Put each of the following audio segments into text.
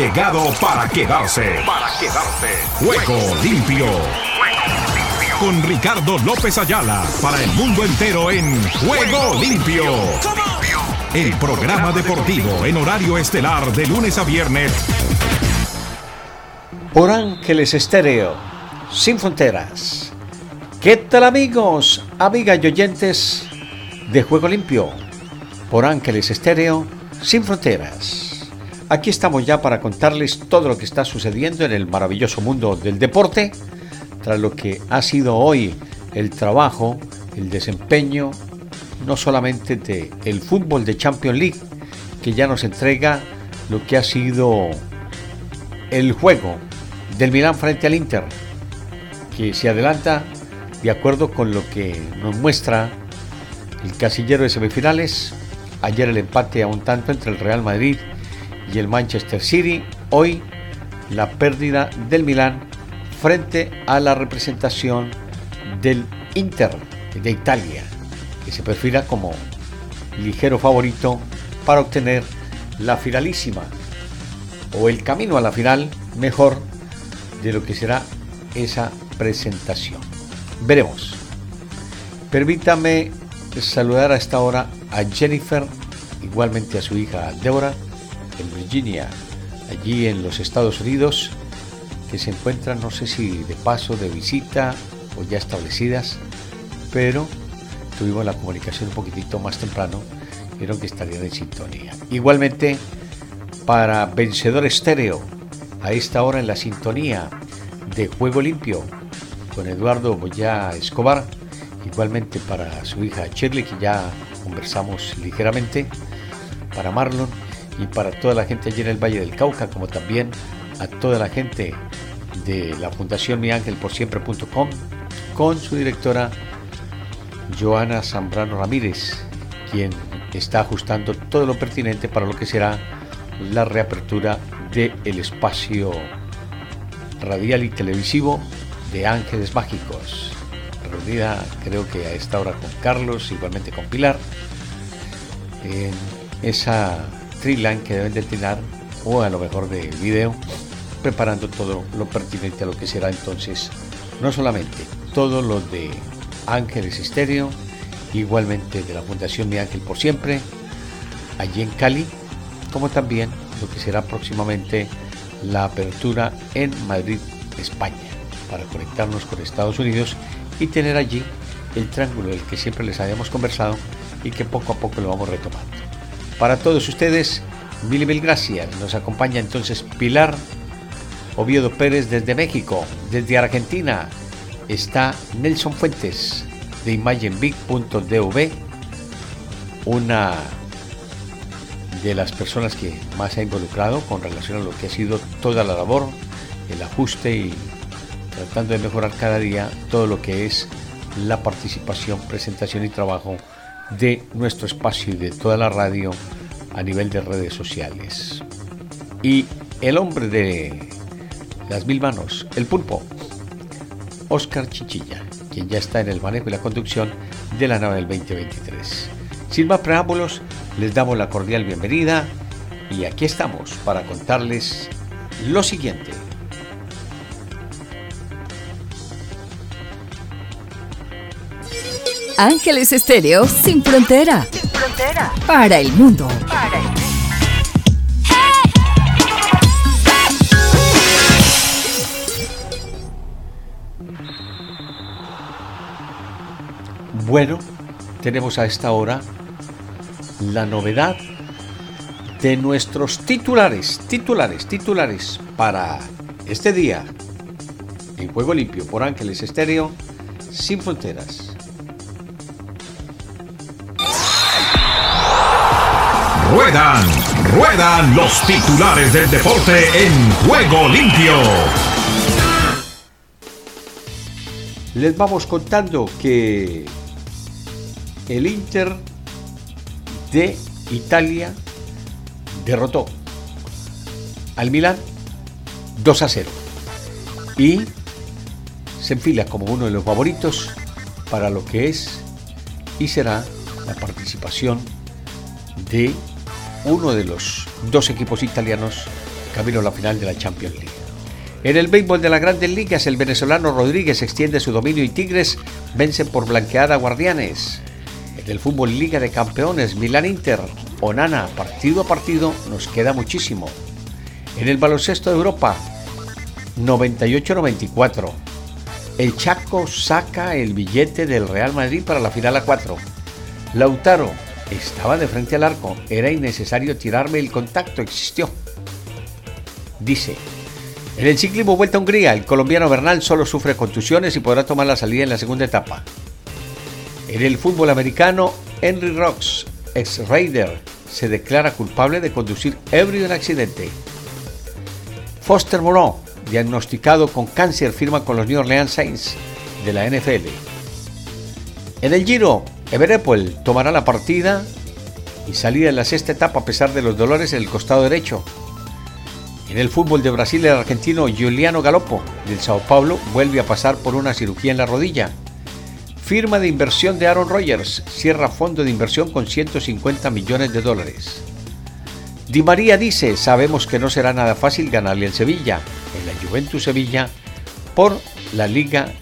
llegado para quedarse. Para quedarse. Juego limpio. Con Ricardo López Ayala para el mundo entero en Juego limpio. El programa deportivo en horario estelar de lunes a viernes. Por Ángeles Estéreo, sin fronteras. ¿Qué tal amigos, amigas y oyentes de Juego Limpio? Por Ángeles Estéreo, sin fronteras. Aquí estamos ya para contarles todo lo que está sucediendo en el maravilloso mundo del deporte, tras lo que ha sido hoy el trabajo, el desempeño, no solamente de el fútbol de Champions League, que ya nos entrega lo que ha sido el juego del Milán frente al Inter, que se adelanta de acuerdo con lo que nos muestra el casillero de semifinales. Ayer el empate a un tanto entre el Real Madrid el Manchester City. Hoy la pérdida del Milán frente a la representación del Inter de Italia, que se perfila como ligero favorito para obtener la finalísima o el camino a la final mejor de lo que será esa presentación. Veremos. Permítame saludar a esta hora a Jennifer, igualmente a su hija Débora, en Virginia, allí en los Estados Unidos, que se encuentran, no sé si de paso, de visita o ya establecidas, pero tuvimos la comunicación un poquitito más temprano, vieron que estarían en sintonía. Igualmente, para Vencedor Estéreo, a esta hora en la sintonía de Juego Limpio, con Eduardo Boya Escobar, igualmente para su hija Shirley, que ya conversamos ligeramente, para Marlon y para toda la gente allí en el Valle del Cauca, como también a toda la gente de la Fundación Mi Ángel por Siempre.com, con su directora Joana Zambrano Ramírez, quien está ajustando todo lo pertinente para lo que será la reapertura del espacio radial y televisivo de Ángeles Mágicos. Reunida creo que a esta hora con Carlos, igualmente con Pilar, en esa Triline que deben de o a lo mejor de video preparando todo lo pertinente a lo que será entonces no solamente todo lo de Ángeles Estéreo igualmente de la Fundación Mi Ángel por Siempre allí en Cali como también lo que será próximamente la apertura en Madrid, España para conectarnos con Estados Unidos y tener allí el triángulo del que siempre les habíamos conversado y que poco a poco lo vamos retomando. Para todos ustedes, mil y mil gracias. Nos acompaña entonces Pilar Oviedo Pérez desde México. Desde Argentina está Nelson Fuentes de imagenbig.dv, una de las personas que más ha involucrado con relación a lo que ha sido toda la labor, el ajuste y tratando de mejorar cada día todo lo que es la participación, presentación y trabajo de nuestro espacio y de toda la radio a nivel de redes sociales. Y el hombre de las mil manos, el pulpo, Oscar Chichilla, quien ya está en el manejo y la conducción de la nave del 2023. Sin más preámbulos, les damos la cordial bienvenida y aquí estamos para contarles lo siguiente. Ángeles Estéreo sin frontera. Sin frontera. Para el mundo. Para el mundo. Bueno, tenemos a esta hora la novedad de nuestros titulares, titulares, titulares para este día en Juego Limpio por Ángeles Estéreo sin fronteras. Ruedan, ruedan los titulares del deporte en juego limpio. Les vamos contando que el Inter de Italia derrotó al Milan 2 a 0 y se enfila como uno de los favoritos para lo que es y será la participación de uno de los dos equipos italianos camino a la final de la Champions League. En el béisbol de las grandes ligas, el venezolano Rodríguez extiende su dominio y Tigres vence por blanqueada a Guardianes. En el fútbol Liga de Campeones, Milán Inter, Onana, partido a partido, nos queda muchísimo. En el baloncesto de Europa, 98-94. El Chaco saca el billete del Real Madrid para la final a 4. Lautaro estaba de frente al arco, era innecesario tirarme el contacto, existió. Dice, en el ciclismo Vuelta a Hungría, el colombiano Bernal solo sufre contusiones y podrá tomar la salida en la segunda etapa. En el fútbol americano, Henry Rocks, ex Raider, se declara culpable de conducir ebrio en accidente. Foster Moreau, diagnosticado con cáncer, firma con los New Orleans Saints de la NFL. En el Giro, Everepol tomará la partida y salida en la sexta etapa a pesar de los dolores en el costado derecho. En el fútbol de Brasil, el argentino Giuliano Galopo del Sao Paulo vuelve a pasar por una cirugía en la rodilla. Firma de inversión de Aaron Rodgers cierra fondo de inversión con 150 millones de dólares. Di María dice, sabemos que no será nada fácil ganarle al Sevilla, en la Juventus Sevilla, por la Liga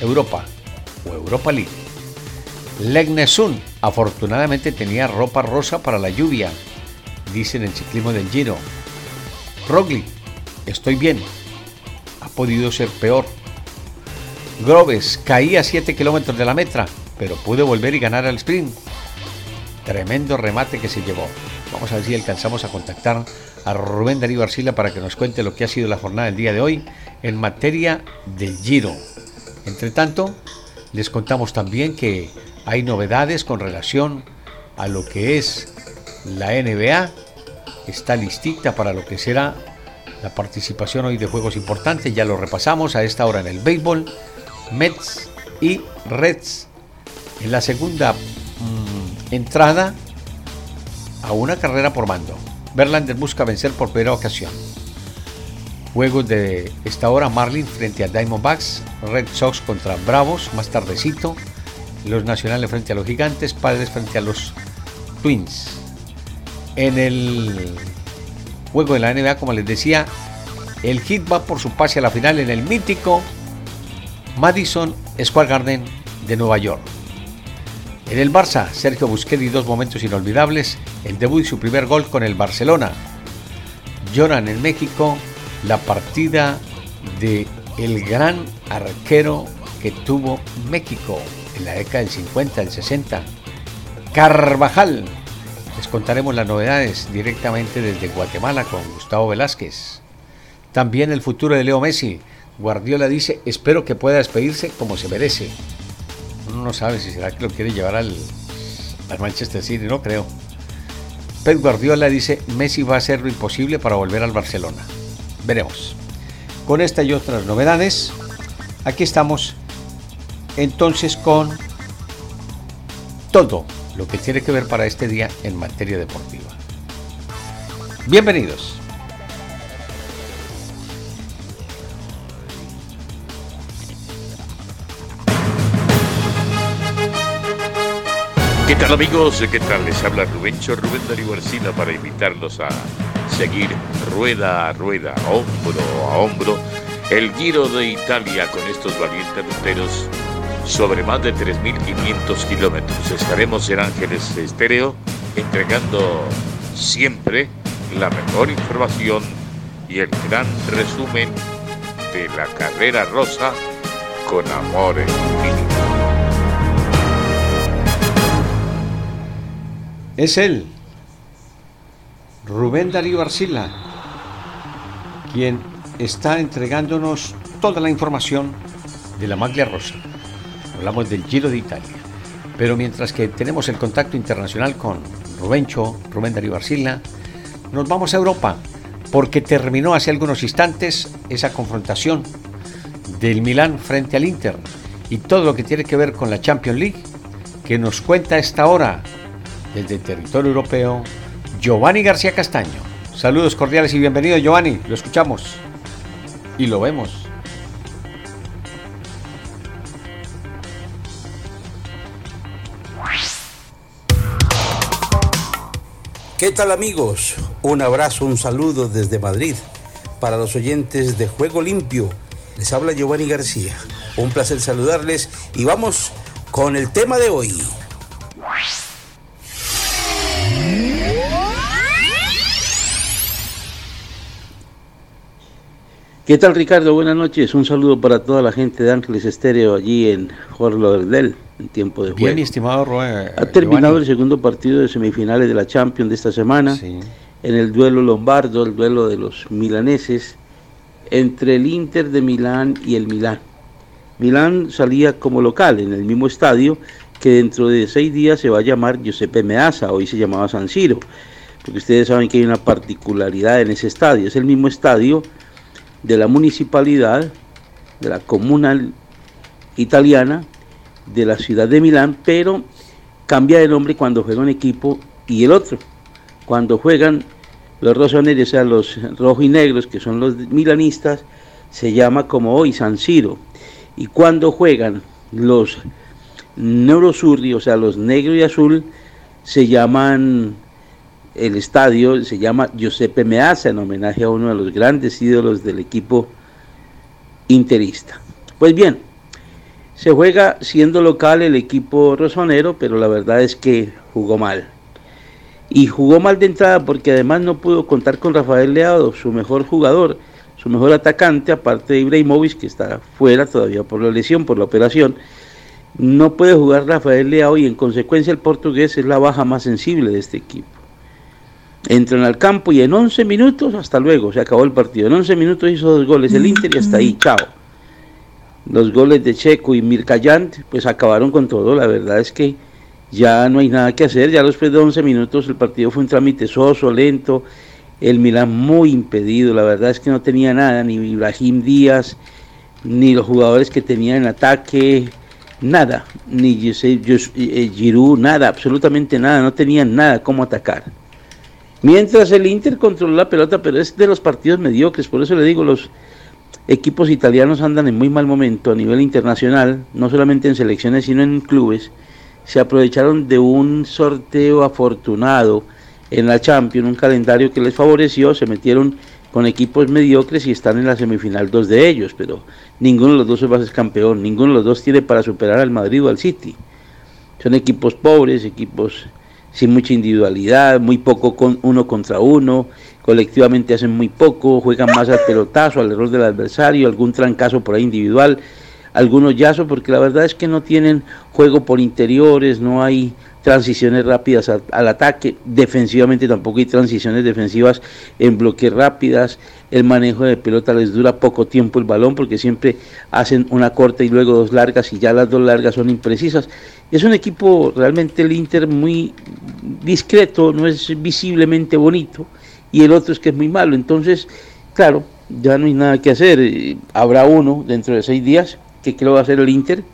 Europa o Europa League. Legnesun afortunadamente tenía ropa rosa para la lluvia, dice en el ciclismo del Giro. Roglic, estoy bien. Ha podido ser peor. Groves caía a 7 kilómetros de la meta, pero pudo volver y ganar al sprint. Tremendo remate que se llevó. Vamos a ver si alcanzamos a contactar a Rubén Darío Arcila para que nos cuente lo que ha sido la jornada del día de hoy en materia del Giro. Entre tanto, les contamos también que hay novedades con relación a lo que es la NBA está listita para lo que será la participación hoy de juegos importantes. Ya lo repasamos a esta hora en el béisbol. Mets y Reds. En la segunda mm, entrada a una carrera por mando. Verlander busca vencer por primera ocasión. Juegos de esta hora, Marlin frente a Diamondbacks, Red Sox contra Bravos, más tardecito, los Nacionales frente a los Gigantes, Padres frente a los Twins en el juego de la NBA, como les decía, el Hit va por su pase a la final en el mítico Madison Square Garden de Nueva York. En el Barça, Sergio Busquets dos momentos inolvidables, el debut y su primer gol con el Barcelona. Lloran en México la partida de el gran arquero que tuvo México en la década del 50, del 60, Carvajal, les contaremos las novedades directamente desde Guatemala con Gustavo Velázquez. También el futuro de Leo Messi. Guardiola dice, espero que pueda despedirse como se merece. Uno no sabe si será que lo quiere llevar al, al Manchester City, no creo. Pep Guardiola dice, Messi va a hacer lo imposible para volver al Barcelona. Veremos. Con esta y otras novedades, aquí estamos entonces con todo lo que tiene que ver para este día en materia deportiva. Bienvenidos. ¿Qué tal amigos? ¿Qué tal? Les habla Rubencho Rubén Darío Arcila para invitarlos a seguir rueda a rueda, hombro a hombro, el Giro de Italia con estos valientes ruteros sobre más de 3.500 kilómetros. Estaremos en Ángeles Estéreo entregando siempre la mejor información y el gran resumen de la carrera rosa con amor infinito. Es él, Rubén Darío Arcila, quien está entregándonos toda la información de la maglia rosa hablamos del Giro de Italia. Pero mientras que tenemos el contacto internacional con Rubencho, Rubén Darío Arcila, nos vamos a Europa, porque terminó hace algunos instantes esa confrontación del Milán frente al Inter y todo lo que tiene que ver con la Champions League, que nos cuenta a esta hora desde el territorio europeo Giovanni García Castaño. Saludos cordiales y bienvenido Giovanni, lo escuchamos y lo vemos. ¿Qué tal amigos? Un abrazo, un saludo desde Madrid para los oyentes de Juego Limpio. Les habla Giovanni García. Un placer saludarles y vamos con el tema de hoy. ¿Qué tal Ricardo? Buenas noches. Un saludo para toda la gente de Ángeles Estéreo allí en Jorlo del en tiempo de juego. Bien, estimado Roe, Ha terminado el segundo partido de semifinales de la Champions de esta semana. En el duelo lombardo, el duelo de los milaneses, entre el Inter de Milán y el Milán. Milán salía como local en el mismo estadio que dentro de seis días se va a llamar Giuseppe Meazza, hoy se llamaba San Siro, porque ustedes saben que hay una particularidad en ese estadio, es el mismo estadio de la municipalidad, de la comunal italiana, de la ciudad de Milán, pero cambia de nombre cuando juega un equipo y el otro. Cuando juegan los rosoneros, o sea, los rojos y negros, que son los milanistas, se llama como hoy San Siro. Y cuando juegan los neurosurri, o sea, los negro y azul, se llaman, el estadio se llama Giuseppe Meazza, en homenaje a uno de los grandes ídolos del equipo interista. Pues bien, se juega siendo local el equipo rosonero, pero la verdad es que jugó mal. Y jugó mal de entrada porque además no pudo contar con Rafael Leado, su mejor jugador, su mejor atacante, aparte de Ibrahimovic, que está fuera todavía por la lesión, por la operación. No puede jugar Rafael Leao y en consecuencia el portugués es la baja más sensible de este equipo. Entran al campo y en 11 minutos, hasta luego, se acabó el partido. En 11 minutos hizo dos goles el Inter y hasta ahí, chao los goles de Checo y Mirkayant, pues acabaron con todo. La verdad es que ya no hay nada que hacer. Ya después de 11 minutos el partido fue un trámite soso, lento. El Milán muy impedido. La verdad es que no tenía nada, ni Ibrahim Díaz, ni los jugadores que tenían en ataque, nada. Ni eh, Giroud, nada, absolutamente nada. No tenían nada cómo atacar. Mientras el Inter controló la pelota, pero es de los partidos mediocres. Por eso le digo, los equipos italianos andan en muy mal momento a nivel internacional, no solamente en selecciones, sino en clubes. Se aprovecharon de un sorteo afortunado en la Champions, un calendario que les favoreció, se metieron con equipos mediocres y están en la semifinal dos de ellos, pero ninguno de los dos va a ser campeón, ninguno de los dos tiene para superar al Madrid o al City. Son equipos pobres, equipos sin mucha individualidad, muy poco con uno contra uno, colectivamente hacen muy poco, juegan más al pelotazo, al error del adversario, algún trancazo por ahí individual, algunos yazos, porque la verdad es que no tienen juego por interiores, no hay transiciones rápidas al, ataque, defensivamente tampoco hay transiciones defensivas en bloques rápidas, el manejo de pelota les dura poco tiempo el balón porque siempre hacen una corta y luego dos largas y ya las dos largas son imprecisas. Es un equipo realmente el Inter muy discreto, no es visiblemente bonito y el otro es que es muy malo. Entonces, claro, ya no hay nada que hacer. Habrá uno dentro de seis días, que creo va a ser el Inter,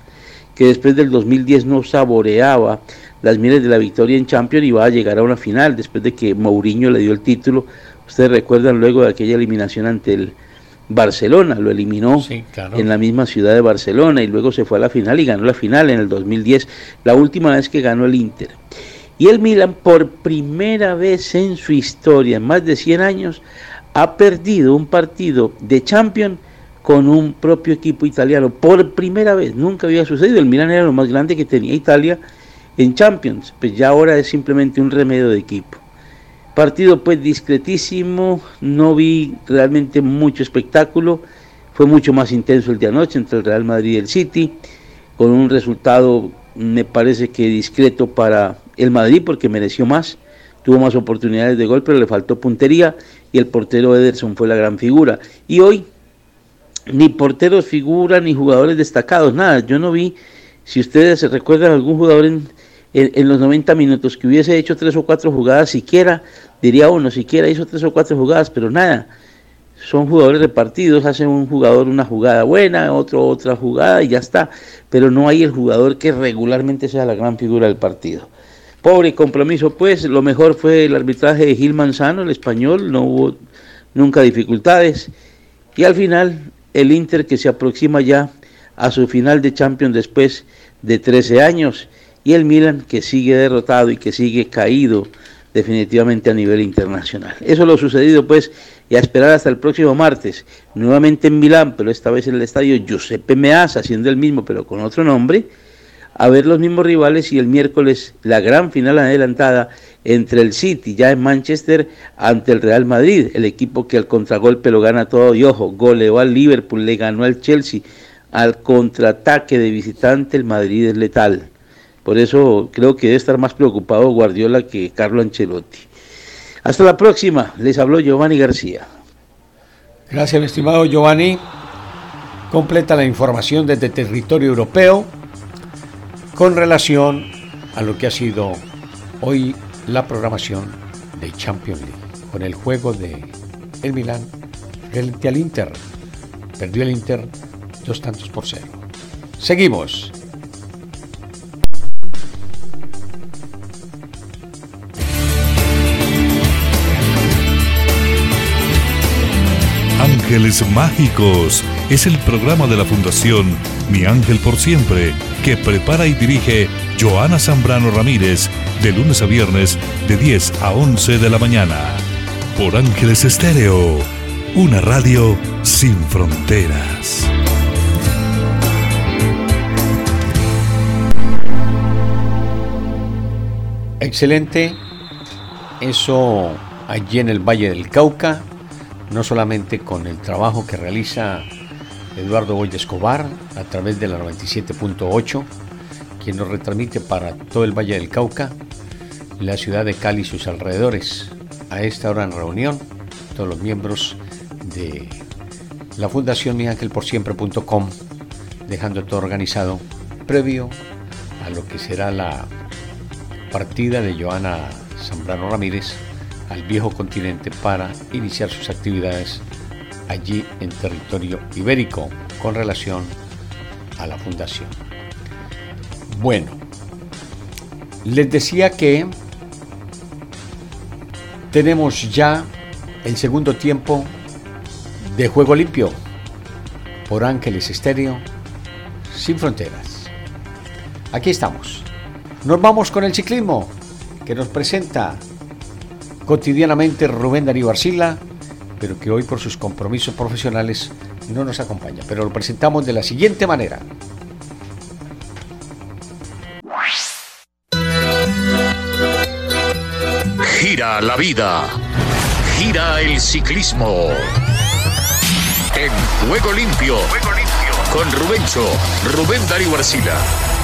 que después del 2010 no saboreaba las miles de la victoria en Champions y va a llegar a una final después de que Mourinho le dio el título. Ustedes recuerdan luego de aquella eliminación ante el Barcelona, lo eliminó en la misma ciudad de Barcelona y luego se fue a la final y ganó la final en el 2010, la última vez que ganó el Inter. Y el Milan por primera vez en su historia, en más de 100 años, ha perdido un partido de Champions con un propio equipo italiano. Por primera vez, nunca había sucedido. El Milan era lo más grande que tenía Italia en Champions, pues ya ahora es simplemente un remedio de equipo. Partido pues discretísimo, no vi realmente mucho espectáculo, fue mucho más intenso el de anoche entre el Real Madrid y el City, con un resultado me parece que discreto para el Madrid porque mereció más, tuvo más oportunidades de gol, pero le faltó puntería y el portero Ederson fue la gran figura. Y hoy ni porteros figura ni jugadores destacados, nada. Yo no vi, si ustedes se recuerdan algún jugador en, en, los 90 minutos que hubiese hecho tres o cuatro jugadas, siquiera, diría uno, siquiera hizo tres o cuatro jugadas, pero nada. Son jugadores repartidos, hacen un jugador una jugada buena, otro otra jugada y ya está. Pero no hay el jugador que regularmente sea la gran figura del partido. Pobre compromiso, pues lo mejor fue el arbitraje de Gil Manzano, el español, no hubo nunca dificultades. Y al final, el Inter que se aproxima ya a su final de Champions después de 13 años. Y el Milan que sigue derrotado y que sigue caído definitivamente a nivel internacional. Eso lo sucedido pues y a esperar hasta el próximo martes, nuevamente en Milán, pero esta vez en el estadio Giuseppe Meazza, siendo el mismo pero con otro nombre, a ver los mismos rivales y el miércoles la gran final adelantada entre el City ya en Manchester ante el Real Madrid, el equipo que al contragolpe lo gana todo y ojo, goleó al Liverpool, le ganó al Chelsea, al contraataque de visitante el Madrid es letal. Por eso creo que debe estar más preocupado Guardiola que Carlo Ancelotti. Hasta la próxima, les habló Giovanni García. Gracias, mi estimado Giovanni. Completa la información desde territorio europeo con relación a lo que ha sido hoy la programación de Champions League, con el juego de el Milán frente al Inter. Perdió el Inter dos tantos por cero. Seguimos. Ángeles Mágicos es el programa de la Fundación Mi Ángel por Siempre que prepara y dirige Joana Zambrano Ramírez de lunes a viernes de 10 a 11 de la mañana. Por Ángeles Estéreo, una radio sin fronteras. Excelente. Eso allí en el Valle del Cauca, no solamente con el trabajo que realiza Eduardo Boy Escobar a través de la 97.8, quien nos retransmite para todo el Valle del Cauca, la ciudad de Cali y sus alrededores. A esta hora en reunión, todos los miembros de la Fundación miangelporsiempre.com, dejando todo organizado previo a lo que será la partida de Joana Zambrano Ramírez al viejo continente para iniciar sus actividades allí en territorio ibérico con relación a la fundación. Bueno, les decía que tenemos ya el segundo tiempo de Juego Limpio por Ángeles Estéreo sin fronteras. Aquí estamos. Nos vamos con el ciclismo que nos presenta cotidianamente Rubén Darío Arcila, pero que hoy por sus compromisos profesionales no nos acompaña. Pero lo presentamos de la siguiente manera. Gira la vida, gira el ciclismo. En Juego Limpio, con Rubencho, Rubén Darío Arcila.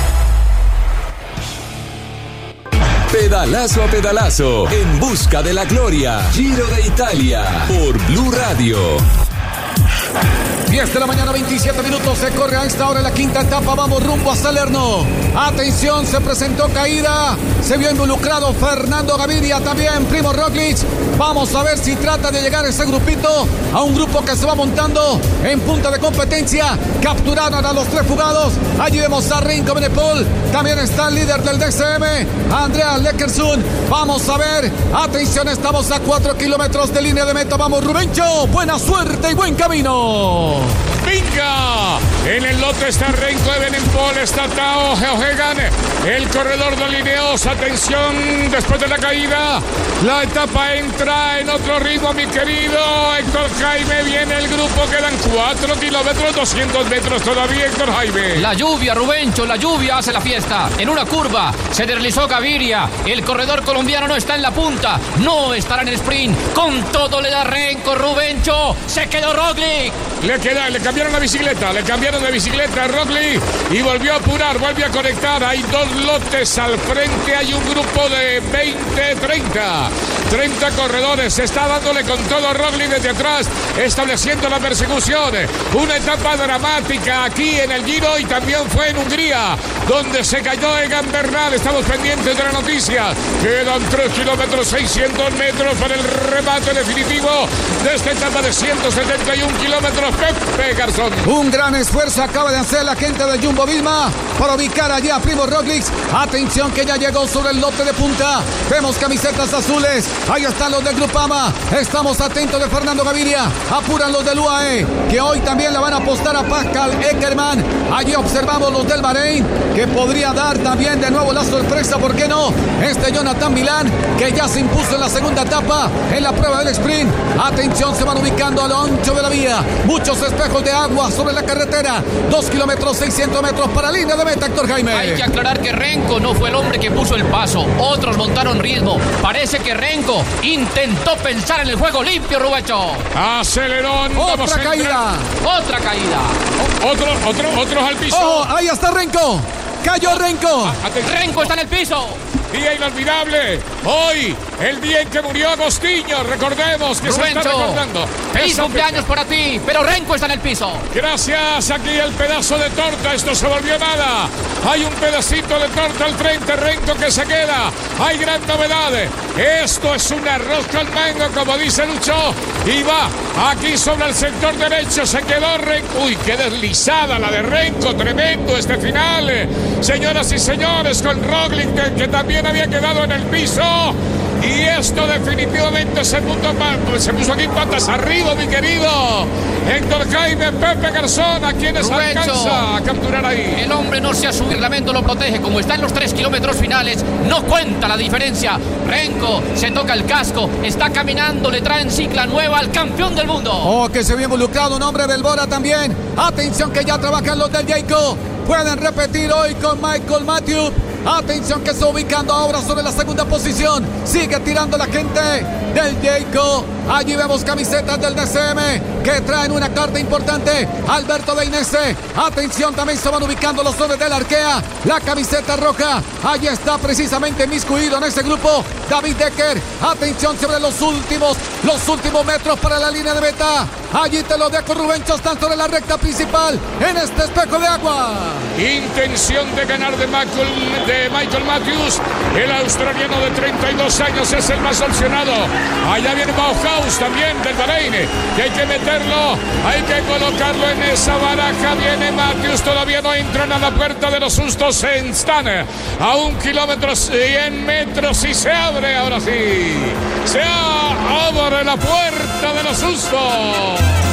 Pedalazo a pedalazo, en busca de la gloria. Giro de Italia, por Blue Radio. 10 de la mañana, 27 minutos. Se corre a esta hora la quinta etapa. Vamos rumbo a Salerno. Atención, se presentó caída. Se vio involucrado Fernando Gaviria, también Primo Roglic. Vamos a ver si trata de llegar ese grupito a un grupo que se va montando en punta de competencia. Capturaron a los tres fugados. Allí vemos a Rinko Benepol. También está el líder del DCM, Andrea Leckersun. Vamos a ver. Atención, estamos a 4 kilómetros de línea de meta. Vamos, Rubencho. Buena suerte y buen camino. ¡Venga! En el lote está Renko Ebenenpol, está Tao Geohegan, el corredor de Lineos. Atención, después de la caída, la etapa entra en otro ritmo, mi querido Héctor Jaime. Viene el grupo, quedan 4 kilómetros, 200 metros todavía, Héctor Jaime. La lluvia, Rubencho, la lluvia hace la fiesta. En una curva se deslizó Gaviria. El corredor colombiano no está en la punta, no estará en el sprint. Con todo le da Renko, Rubencho. Se quedó Roglic. Le, queda, le cambiaron la bicicleta, le cambiaron de bicicleta a Rockley y volvió a apurar, volvió a conectar. Hay dos lotes al frente, hay un grupo de 20, 30. 30 corredores, está dándole con todo Rockley desde atrás, estableciendo la persecución. Una etapa dramática aquí en el Giro y también fue en Hungría, donde se cayó Egan Bernal. Estamos pendientes de la noticia. Quedan 3 kilómetros, 600 metros para el remate definitivo de esta etapa de 171 kilómetros. Pepe García Un gran esfuerzo acaba de hacer la gente de Jumbo Visma para ubicar allí a Primo Roglic. Atención que ya llegó sobre el lote de punta. Vemos camisetas azules. Ahí están los de Grupama. Estamos atentos de Fernando Gaviria. Apuran los del UAE, que hoy también le van a apostar a Pascal Eckerman. Allí observamos los del Bahrein, que podría dar también de nuevo la sorpresa, ¿por qué no? Este Jonathan Milán, que ya se impuso en la segunda etapa en la prueba del sprint. Atención, se van ubicando a lo ancho de la vía. Muchos espejos de agua sobre la carretera. Dos kilómetros, 600 metros para la línea de meta, Héctor Jaime. Hay que aclarar que Renko no fue el hombre que puso el paso. Otros montaron ritmo. Parece que Renko intentó pensar en el juego limpio, Rubecho. Acelerón. Otra caída. Otra caída. Otro, otro, otros al piso. Oh, ahí está Renko. Cayó Renko. Renko está en el piso. Día inolvidable. Hoy, el día en que murió Agostinho. Recordemos que se está recordando. Feliz cumpleaños para ti, pero Renko está en el piso. Gracias, aquí el pedazo de torta. Esto se volvió nada. Hay un pedacito de torta al frente. Renko que se queda. Hay gran novedad. Esto es un arroz con mango, como dice Lucho. Y va aquí sobre el sector derecho. Se quedó Renko. Uy, qué deslizada la de Renko. Tremendo este final. Señoras y señores, con Roglic que, que también había quedado en el piso. Y esto definitivamente se puso, se puso aquí patas arriba, mi querido Héctor Jaime, Pepe Garzón, a quienes Rubencho, alcanza a capturar ahí. El hombre no se ha subido, el reglamento lo protege. Como está en los tres kilómetros finales, no cuenta la diferencia. Renko se toca el casco, está caminando, le traen cicla nueva al campeón del mundo. Oh, que se había involucrado un hombre del Bora también. Atención que ya trabajan los del Jayco. Pueden repetir hoy con Michael Matthew. Atención que está ubicando ahora sobre la segunda posición. Sigue tirando la gente del Jayco. Allí vemos camisetas del DCM que traen una carta importante. Alberto de Inese. Atención, también se van ubicando los hombres del Arkea. La camiseta roja. Allí está precisamente miscuido en ese grupo. David Decker. Atención sobre los últimos, los últimos metros para la línea de meta. Allí te lo dejo, Rubencho. Están sobre la recta principal en este espejo de agua. Intención de ganar de Michael, Michael Matthews. El australiano de 32 años es el más opcionado. Allá viene Bauhaus también del Bahrein. Que hay que meterlo, hay que colocarlo en esa baraja. Viene Matthews, todavía no entran a la puerta de los sustos en Stan. A un kilómetro 100 metros y se abre ahora sí. Se abre la puerta de los sustos.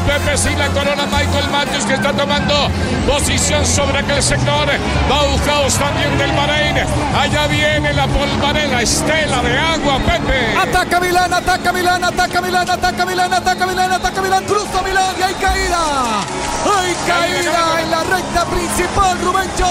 Pepe sin la corona Michael Matthews que está tomando posición sobre aquel sector. Bauhaus también del Bahrein. Allá viene la polvareda estela de agua. Pepe. Ataca Milán, ataca Milán, ataca Milán, ataca Milán, ataca Milán, ataca Milán, cruza Milán y hay caída. Hay caída en la recta principal, Rubencho.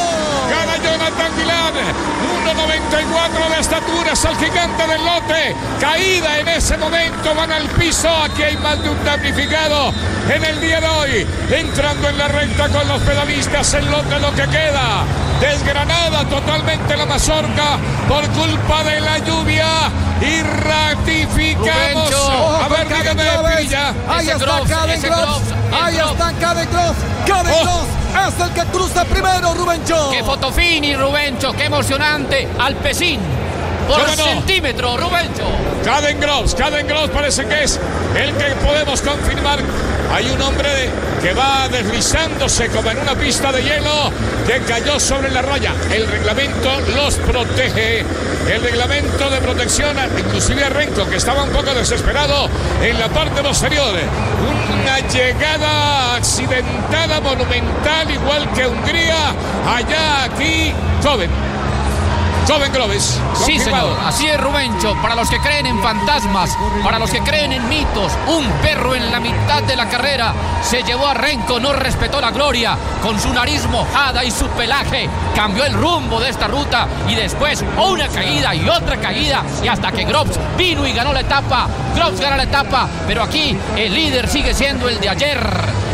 Gana Jonathan Milán, 1.94 de estatura, es el gigante del lote. Caída en ese momento, van al piso. Aquí hay más de un damnificado en el día de hoy. Entrando en la recta con los pedalistas, el lote lo que queda. Desgranada totalmente la mazorca por culpa de la lluvia. Y ratificamos. Rubencho. A ver, dígame. Ahí está Caden el Ahí está Caden Oh. Es el que cruza primero, Rubencho. ¡Qué fotofini, Rubencho! ¡Qué emocionante! Alpecín. Por centímetro, Rubencho. Caden Gross, Caden Gross parece que es el que podemos confirmar. Hay un hombre que va deslizándose como en una pista de hielo que cayó sobre la raya. El reglamento los protege. El reglamento de protección, inclusive a Renko, que estaba un poco desesperado en la parte posterior. Una llegada accidentada, monumental, igual que Hungría. Allá, aquí, joven. Joven Groves. Sí, señor. Así es, Rubencho. Para los que creen en fantasmas, para los que creen en mitos, un perro en la mitad de la carrera se llevó a Renko, no respetó la gloria. Con su nariz mojada y su pelaje, cambió el rumbo de esta ruta y después una caída y otra caída. Y hasta que Groves vino y ganó la etapa. Groves gana la etapa, pero aquí el líder sigue siendo el de ayer.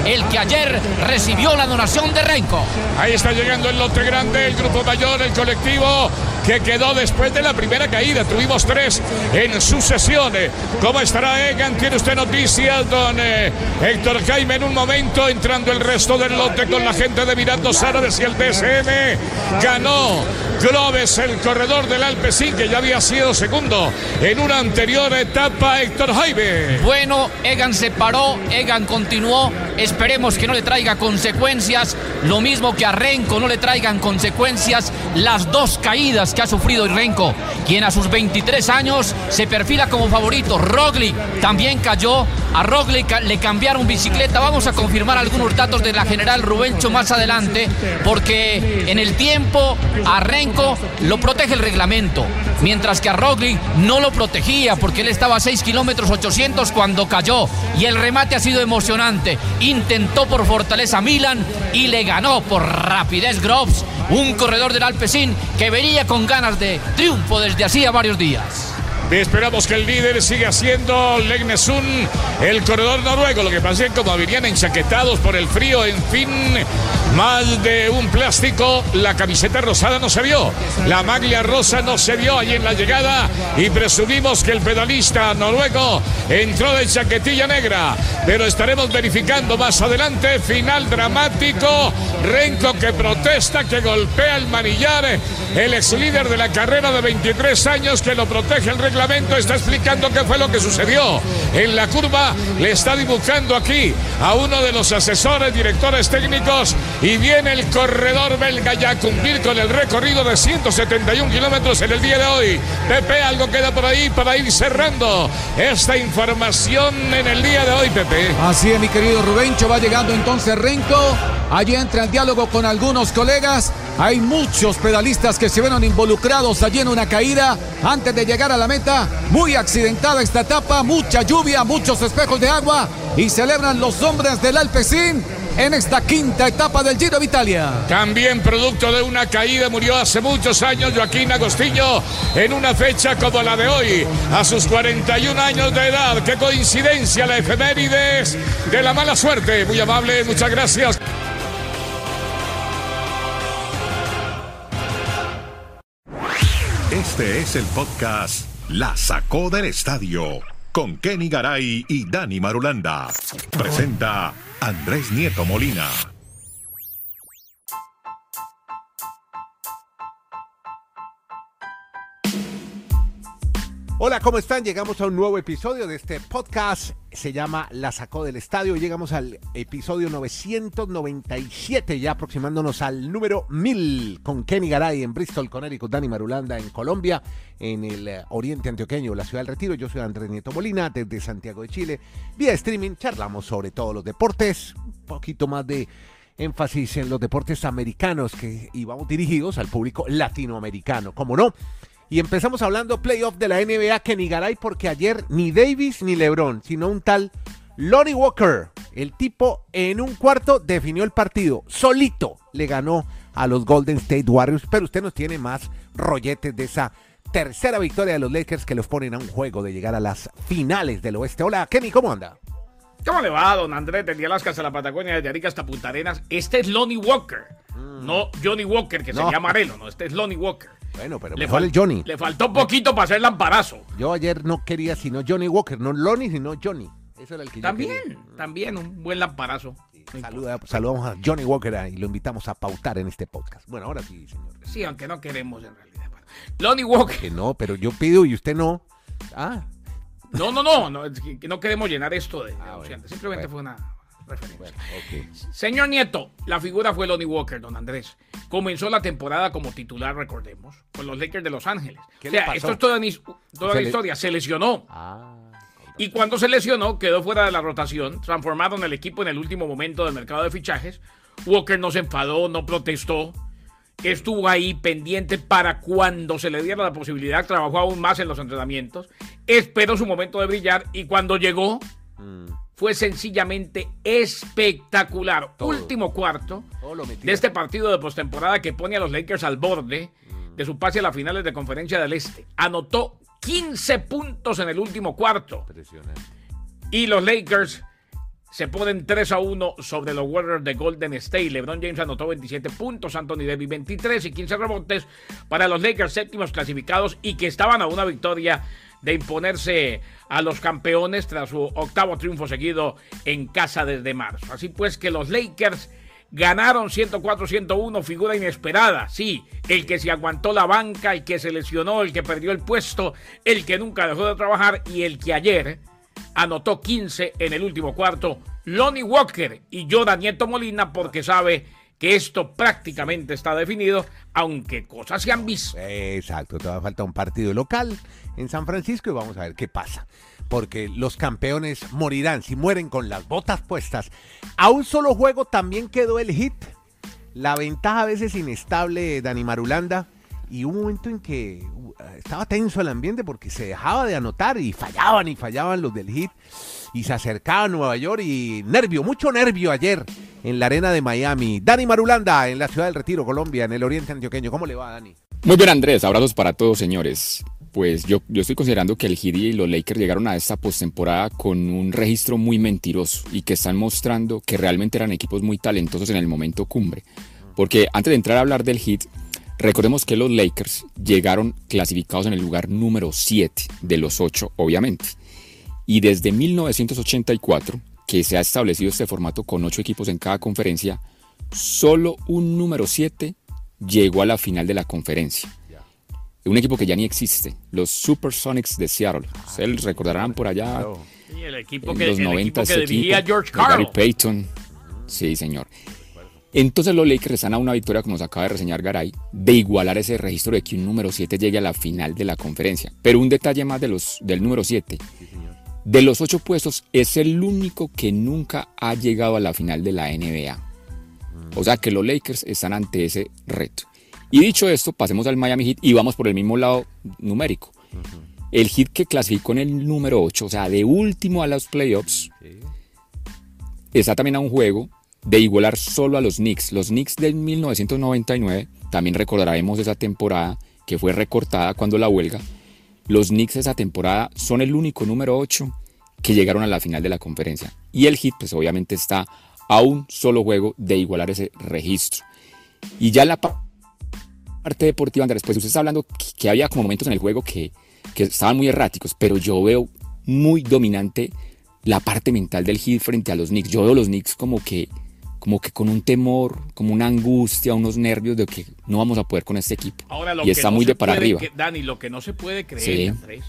El que ayer recibió la donación de Renko. Ahí está llegando el lote grande, el grupo mayor, el colectivo. Que quedó después de la primera caída. Tuvimos tres en sucesión. ¿Cómo estará Egan? ¿Tiene usted noticias, don eh, Héctor Jaime? En un momento entrando el resto del lote con la gente de Mirando Sara si el DSM ganó Globes, el corredor del Alpecin, que ya había sido segundo en una anterior etapa, Héctor Jaime. Bueno, Egan se paró, Egan continuó. Esperemos que no le traiga consecuencias. Lo mismo que a Renko no le traigan consecuencias las dos caídas que ha sufrido Renko, quien a sus 23 años se perfila como favorito. Roglic también cayó. A Roglic le cambiaron bicicleta. Vamos a confirmar algunos datos de la general Rubencho más adelante, porque en el tiempo a Renko lo protege el reglamento, mientras que a Roglic no lo protegía porque él estaba a 6 kilómetros 800 cuando cayó y el remate ha sido emocionante. Intentó por fortaleza Milan y le ganó por rapidez Groves, un corredor del Alpecin que venía con ganas de triunfo desde hacía varios días. Esperamos que el líder siga siendo Legnesun, el corredor noruego. Lo que pasa es que como venían enchaquetados por el frío, en fin, más de un plástico, la camiseta rosada no se vio. La maglia rosa no se vio ahí en la llegada y presumimos que el pedalista noruego entró de chaquetilla negra. Pero estaremos verificando más adelante. Final dramático. Renko que protesta, que golpea el manillar. El ex líder de la carrera de 23 años que lo protege el reglamento está explicando qué fue lo que sucedió. En la curva le está dibujando aquí a uno de los asesores, directores técnicos y viene el corredor belga ya a cumplir con el recorrido de 171 kilómetros en el día de hoy. Pepe, algo queda por ahí para ir cerrando esta información en el día de hoy, Pepe. Así es, mi querido Rubencho, va llegando entonces Renko. Allí entra en diálogo con algunos colegas. Hay muchos pedalistas que se vieron involucrados allí en una caída antes de llegar a la meta. Muy accidentada esta etapa, mucha lluvia, muchos espejos de agua y celebran los hombres del Alpecin en esta quinta etapa del Giro de Italia. También producto de una caída murió hace muchos años Joaquín Agostinho en una fecha como la de hoy, a sus 41 años de edad. Qué coincidencia la efemérides de la mala suerte. Muy amable, muchas gracias. Este es el podcast La Sacó del Estadio con Kenny Garay y Dani Marulanda. Presenta Andrés Nieto Molina. Hola, ¿cómo están? Llegamos a un nuevo episodio de este podcast. Se llama La Sacó del Estadio. Llegamos al episodio 997, ya aproximándonos al número 1000, con Kenny Garay en Bristol, Connecticut, Dani Marulanda en Colombia, en el eh, oriente antioqueño, la ciudad del Retiro. Yo soy Andrés Nieto Molina, desde Santiago de Chile. Vía streaming, charlamos sobre todos los deportes, un poquito más de énfasis en los deportes americanos que íbamos dirigidos al público latinoamericano, como no. Y empezamos hablando playoff de la NBA Kenny Garay porque ayer ni Davis ni LeBron, sino un tal Lonnie Walker, el tipo en un cuarto definió el partido, solito le ganó a los Golden State Warriors, pero usted nos tiene más rolletes de esa tercera victoria de los Lakers que los ponen a un juego de llegar a las finales del oeste. Hola Kenny, ¿cómo anda? ¿Cómo le va, don Andrés? Desde Alaska hasta la Patagonia, desde Arica hasta Punta Arenas. Este es Lonnie Walker. No Johnny Walker, que No. sería amarelo, no. Este es Lonnie Walker. Bueno, pero Le, mejor el Johnny. le faltó poquito para hacer lamparazo. Yo ayer no quería sino Johnny Walker, no Lonnie, sino Johnny. Eso era el que yo También, quería. también un buen lamparazo. Saluda- saludamos a Johnny Walker ah, y lo invitamos a pautar en este podcast. Bueno, ahora sí, señor. Sí, aunque no queremos en realidad. Lonnie Walker. Que no, pero yo pido y usted no. Ah, No, no, no, no, no queremos llenar esto de, Ah, bueno, Simplemente bueno. fue una referencia. bueno, ok. Señor Nieto, la figura fue Lonnie Walker, don Andrés. Comenzó la temporada como titular, recordemos, con los Lakers de Los Ángeles. ¿Qué o le sea, pasó? esto es toda, la le- historia. Se lesionó. Ah, Y cuando se lesionó, quedó fuera de la rotación, transformado en el equipo en el último momento del mercado de fichajes. Walker no se enfadó, no protestó. Estuvo ahí pendiente para cuando se le diera la posibilidad, trabajó aún más en los entrenamientos. Esperó su momento de brillar y cuando llegó, mm, fue sencillamente espectacular. Todo. Último cuarto de este partido de postemporada que pone a los Lakers al borde de su pase a las finales de conferencia del Este. Anotó 15 puntos en el último cuarto y los Lakers se ponen 3 a 1 sobre los Warriors de Golden State. LeBron James anotó 27 puntos, Anthony Davis 23 y 15 rebotes para los Lakers séptimos clasificados y que estaban a una victoria de imponerse a los campeones tras su octavo triunfo seguido en casa desde marzo. Así pues que los Lakers ganaron 104-101, figura inesperada. Sí, el que se aguantó la banca, el que se lesionó, el que perdió el puesto, el que nunca dejó de trabajar y el que ayer anotó 15 en el último cuarto. Lonnie Walker y yo, Nieto Molina, porque sabe que esto prácticamente está definido, aunque cosas se han visto. Exacto, todavía falta un partido local en San Francisco y vamos a ver qué pasa. Porque los campeones morirán si mueren con las botas puestas. A un solo juego también quedó el hit. La ventaja a veces inestable, Dani Marulanda. Y un momento en que uh, estaba tenso el ambiente porque se dejaba de anotar y fallaban y fallaban los del hit. Y se acercaba Nueva York y nervio, mucho nervio ayer en la arena de Miami. Dani Marulanda en la ciudad del Retiro, Colombia, en el oriente antioqueño. ¿Cómo le va, Dani? Muy bien, Andrés. Abrazos para todos, señores. Pues yo, yo estoy considerando que el Heat y los Lakers llegaron a esta postemporada con un registro muy mentiroso y que están mostrando que realmente eran equipos muy talentosos en el momento cumbre. Porque antes de entrar a hablar del Heat, recordemos que los Lakers llegaron clasificados en el lugar número 7 de los 8, obviamente. Y desde 1984 que se ha establecido este formato con ocho equipos en cada conferencia, solo un número 7 llegó a la final de la conferencia. Un equipo que ya ni existe, los Supersonics de Seattle. Ustedes recordarán por allá el equipo que, los 90 que dirigía George Gary Payton. Sí, señor. Entonces los Lakers están a una victoria, como nos acaba de reseñar Garay, de igualar ese registro de que un número 7 llegue a la final de la conferencia. Pero un detalle más de los, del número 7. De los ocho puestos, es el único que nunca ha llegado a la final de la NBA. O sea que los Lakers están ante ese reto. Y dicho esto, pasemos al Miami Heat y vamos por el mismo lado numérico. El Heat que clasificó en el número 8, o sea, de último a los playoffs, está también a un juego de igualar solo a los Knicks. Los Knicks del 1999, también recordaremos esa temporada que fue recortada cuando la huelga, los Knicks esa temporada son el único número 8 que llegaron a la final de la conferencia. Y el Heat, pues obviamente está a un solo juego de igualar ese registro. Y ya la parte deportiva, Andrés, pues usted está hablando que había como momentos en el juego que, que estaban muy erráticos, pero yo veo muy dominante la parte mental del Heat frente a los Knicks. Yo veo los Knicks como que como que con un temor, como una angustia, unos nervios de que no vamos a poder con este equipo. y está muy de para arriba. Dani, lo que no se puede creer, Andrés,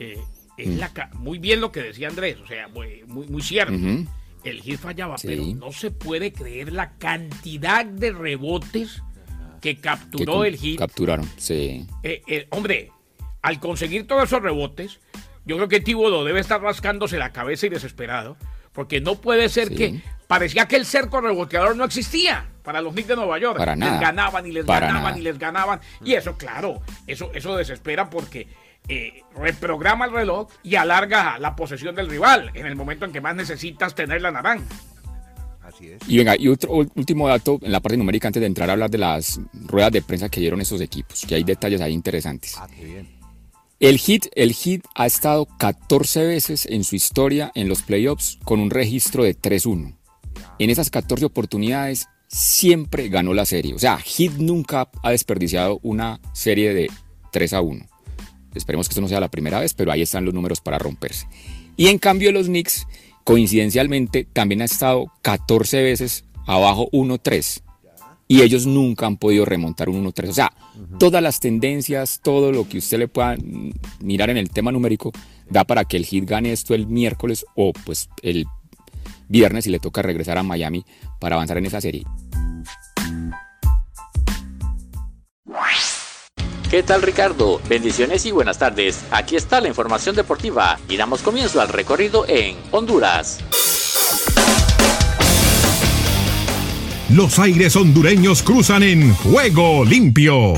eh, es mm. la, muy bien lo que decía Andrés, o sea, muy, muy, cierto. El Gil fallaba, pero no se puede creer la cantidad de rebotes que capturó el Gil. Capturaron, sí. Eh, eh, hombre, al conseguir todos esos rebotes, yo creo que Tibodo debe estar rascándose la cabeza y desesperado, porque no puede ser que parecía que el cerco reboteador no existía para los Knicks de Nueva York. Para les ganaban y les ganaban y les ganaban. Y eso, claro, eso, eso desespera porque eh, reprograma el reloj y alarga la posesión del rival en el momento en que más necesitas tener la naranja. Así es. Y venga, y otro último dato en la parte numérica antes de entrar a hablar de las ruedas de prensa que dieron esos equipos, que hay detalles ahí interesantes. Ah, qué bien. El Heat, el Heat ha estado 14 veces en su historia en los playoffs con un registro de 3-1 en esas 14 oportunidades siempre ganó la serie. O sea, Heat nunca ha desperdiciado una serie de 3 a 1. Esperemos que esto no sea la primera vez, pero ahí están los números para romperse. Y en cambio los Knicks, coincidencialmente, también ha estado 14 veces abajo 1-3. Y ellos nunca han podido remontar un 1-3. O sea, todas las tendencias, todo lo que usted le pueda mirar en el tema numérico, da para que el Heat gane esto el miércoles o pues el viernes y le toca regresar a Miami para avanzar en esa serie. ¿Qué tal Ricardo? Bendiciones y buenas tardes. Aquí está la información deportiva y damos comienzo al recorrido en Honduras. Los aires hondureños cruzan en juego limpio.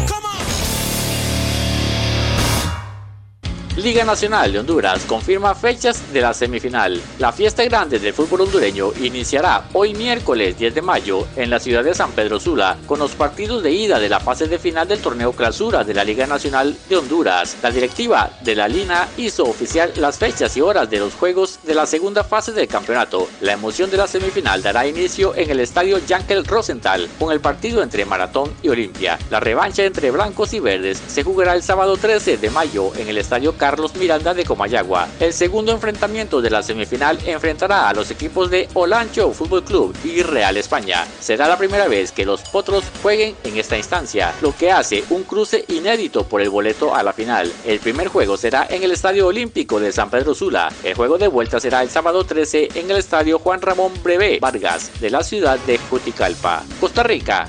Liga Nacional de Honduras confirma fechas de la semifinal. La fiesta grande del fútbol hondureño iniciará hoy miércoles 10 de mayo en la ciudad de San Pedro Sula con los partidos de ida de la fase de final del torneo clausura de la Liga Nacional de Honduras. La directiva de la Lina hizo oficial las fechas y horas de los juegos de la segunda fase del campeonato. La emoción de la semifinal dará inicio en el estadio Yankel Rosenthal con el partido entre Maratón y Olimpia. La revancha entre blancos y verdes se jugará el sábado 13 de mayo en el estadio Carlos Miranda de Comayagua. El segundo enfrentamiento de la semifinal enfrentará a los equipos de Olancho Fútbol Club y Real España. Será la primera vez que los potros jueguen en esta instancia, lo que hace un cruce inédito por el boleto a la final. El primer juego será en el Estadio Olímpico de San Pedro Sula. El juego de vuelta será el sábado 13 en el Estadio Juan Ramón Brevé Vargas de la ciudad de Juticalpa, Costa Rica.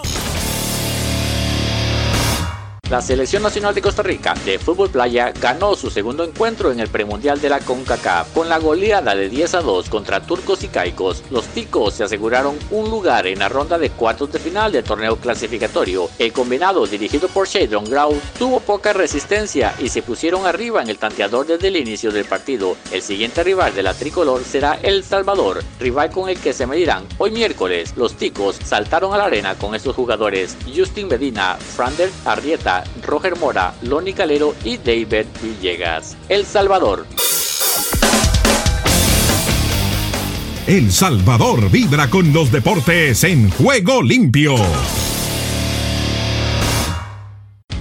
La Selección Nacional de Costa Rica de Fútbol Playa ganó su segundo encuentro en el premundial de la CONCACAF con la goleada de 10 a 2 contra turcos y caicos. Los ticos se aseguraron un lugar en la ronda de cuartos de final del torneo clasificatorio. El combinado dirigido por Shadron Grau tuvo poca resistencia y se pusieron arriba en el tanteador desde el inicio del partido. El siguiente rival de la tricolor será El Salvador, rival con el que se medirán hoy miércoles. Los ticos saltaron a la arena con estos jugadores: Justin Medina, Frander Arrieta, Roger Mora, Loni Calero y David Villegas. El Salvador. El Salvador vibra con los deportes en juego limpio.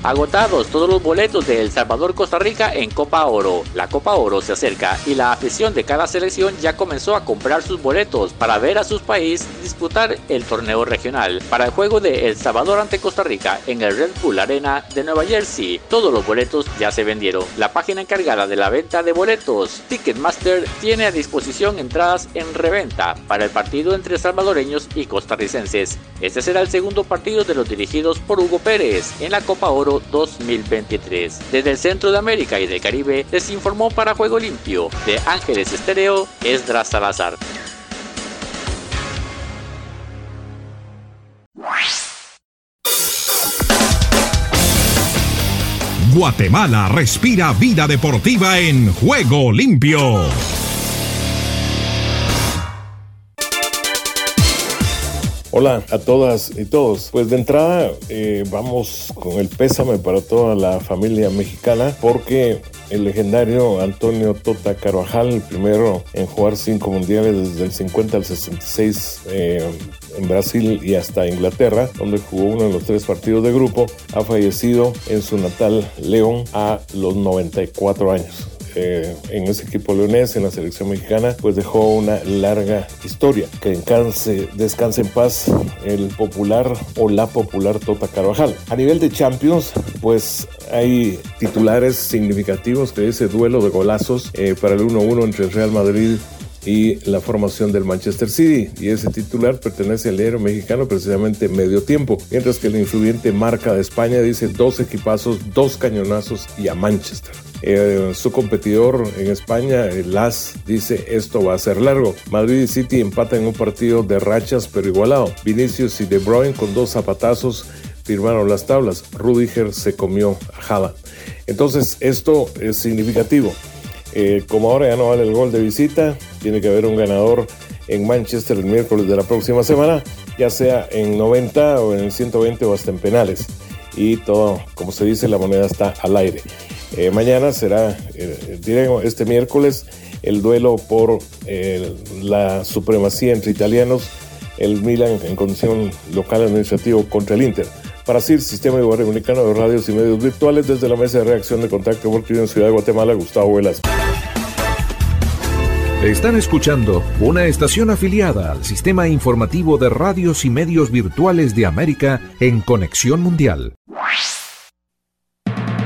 Agotados todos los boletos de El Salvador Costa Rica en Copa Oro. La Copa Oro se acerca y la afición de cada selección ya comenzó a comprar sus boletos para ver a sus países disputar el torneo regional. Para el juego de El Salvador ante Costa Rica en el Red Bull Arena de Nueva Jersey, todos los boletos ya se vendieron. La página encargada de la venta de boletos, Ticketmaster, tiene a disposición entradas en reventa para el partido entre salvadoreños y costarricenses. Este será el segundo partido de los dirigidos por Hugo Pérez en la Copa Oro 2023. Desde el centro de América y del Caribe les informó para Juego Limpio de Ángeles Estéreo Esdras Salazar. Guatemala respira vida deportiva en Juego Limpio. Hola a todas y todos. Pues de entrada eh, vamos con el pésame para toda la familia mexicana porque el legendario Antonio Tota Carvajal, el primero en jugar cinco mundiales desde el 50 al 66 eh, en Brasil y hasta Inglaterra, donde jugó uno de los tres partidos de grupo, ha fallecido en su natal León a los 94 años. Eh, en ese equipo leonés, en la selección mexicana, pues dejó una larga historia. Que descanse, en paz el popular o la popular Tota Carvajal. A nivel de Champions, pues hay titulares significativos de ese duelo de golazos eh, para el 1-1 entre el Real Madrid y la formación del Manchester City. Y ese titular pertenece al héroe mexicano precisamente medio tiempo. Mientras que el influyente marca de España dice dos equipazos, dos cañonazos y a Manchester. Eh, su competidor en España, el Las, dice esto va a ser largo. Madrid y City empatan en un partido de rachas pero igualado. Vinicius y De Bruyne con dos zapatazos firmaron las tablas. Rudiger se comió a Java. Entonces esto es significativo. Eh, como ahora ya no vale el gol de visita, tiene que haber un ganador en Manchester el miércoles de la próxima semana, ya sea en 90 o en 120 o hasta en penales. Y todo, como se dice, la moneda está al aire. Eh, mañana será, eh, este miércoles, el duelo por eh, la supremacía entre italianos, el Milan en condición local administrativo contra el Inter. Para CIR, Sistema Iberoamericano de Radios y Medios Virtuales, desde la Mesa de Reacción de Contacto Deportivo en Ciudad de Guatemala, Gustavo Velasco. Están escuchando una estación afiliada al Sistema Informativo de Radios y Medios Virtuales de América en Conexión Mundial.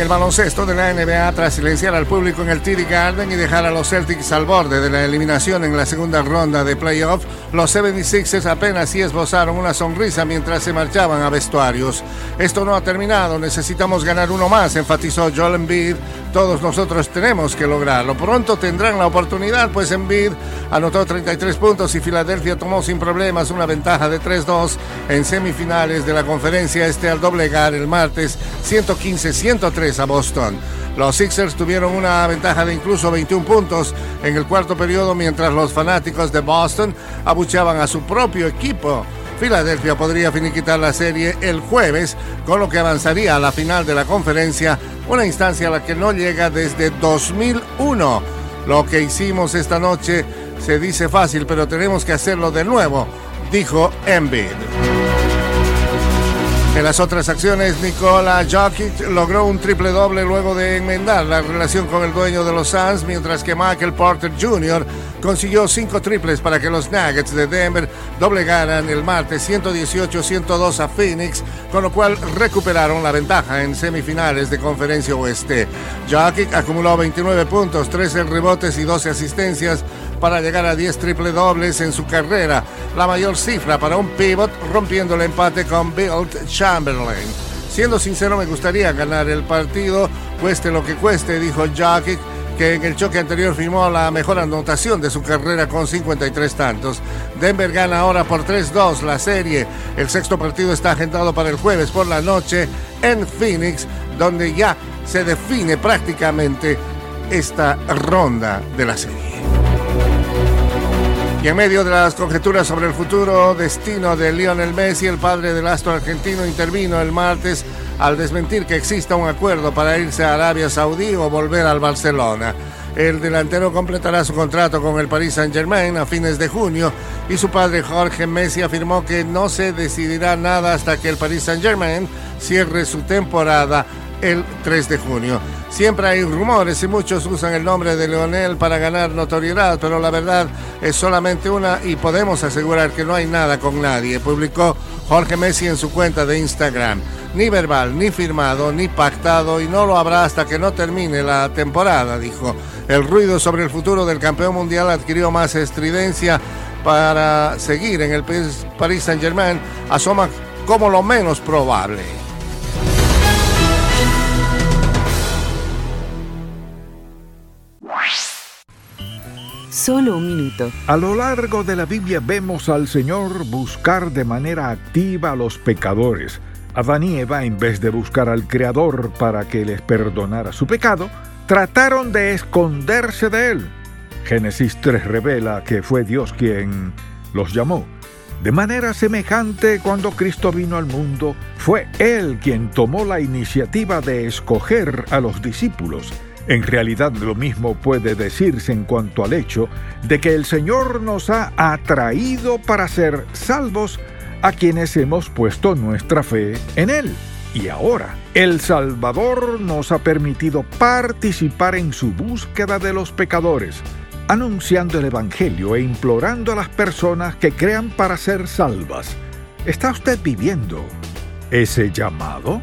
el baloncesto de la NBA, tras silenciar al público en el TD Garden y dejar a los Celtics al borde de la eliminación en la segunda ronda de playoff, los 76ers apenas sí esbozaron una sonrisa mientras se marchaban a vestuarios. Esto no ha terminado, necesitamos ganar uno más, enfatizó Joel Embiid. Todos nosotros tenemos que lograrlo. Pronto tendrán la oportunidad, pues Embiid anotó 33 puntos y Filadelfia tomó sin problemas una ventaja de 3-2 en semifinales de la conferencia este al doblegar el martes 115-103 a Boston. Los Sixers tuvieron una ventaja de incluso 21 puntos en el cuarto periodo mientras los fanáticos de Boston abucheaban a su propio equipo. Filadelfia podría finiquitar la serie el jueves, con lo que avanzaría a la final de la conferencia, una instancia a la que no llega desde 2001. Lo que hicimos esta noche se dice fácil, pero tenemos que hacerlo de nuevo, dijo Embiid. En las otras acciones, Nikola Jokic logró un triple doble luego de enmendar la relación con el dueño de los Suns, mientras que Michael Porter Jr. consiguió cinco triples para que los Nuggets de Denver doblegaran el martes 118-102 a Phoenix, con lo cual recuperaron la ventaja en semifinales de Conferencia Oeste. Jokic acumuló 29 puntos, 13 rebotes y 12 asistencias para llegar a 10 triple dobles en su carrera, la mayor cifra para un pivot, rompiendo el empate con Bill Chamberlain. Siendo sincero, me gustaría ganar el partido, cueste lo que cueste, dijo Jokic, que en el choque anterior firmó la mejor anotación de su carrera con 53 tantos. Denver gana ahora por 3-2 la serie. El sexto partido está agendado para el jueves por la noche en Phoenix, donde ya se define prácticamente esta ronda de la serie. Y en medio de las conjeturas sobre el futuro destino de Lionel Messi, el padre del astro argentino intervino el martes al desmentir que exista un acuerdo para irse a Arabia Saudí o volver al Barcelona. El delantero completará su contrato con el Paris Saint-Germain a fines de junio y su padre Jorge Messi afirmó que no se decidirá nada hasta que el Paris Saint-Germain cierre su temporada el 3 de junio. Siempre hay rumores y muchos usan el nombre de Leonel para ganar notoriedad, pero la verdad es solamente una y podemos asegurar que no hay nada con nadie, publicó Jorge Messi en su cuenta de Instagram. Ni verbal, ni firmado, ni pactado y no lo habrá hasta que no termine la temporada, dijo. El ruido sobre el futuro del campeón mundial adquirió más estridencia para seguir en el Paris Saint-Germain, asoma como lo menos probable. Solo un minuto. A lo largo de la Biblia vemos al Señor buscar de manera activa a los pecadores. Adán y Eva, en vez de buscar al Creador para que les perdonara su pecado, trataron de esconderse de él. Génesis 3 revela que fue Dios quien los llamó. De manera semejante, cuando Cristo vino al mundo, fue Él quien tomó la iniciativa de escoger a los discípulos en realidad lo mismo puede decirse en cuanto al hecho de que el Señor nos ha atraído para ser salvos a quienes hemos puesto nuestra fe en Él. Y ahora, el Salvador nos ha permitido participar en su búsqueda de los pecadores, anunciando el Evangelio e implorando a las personas que crean para ser salvas. ¿Está usted viviendo ese llamado?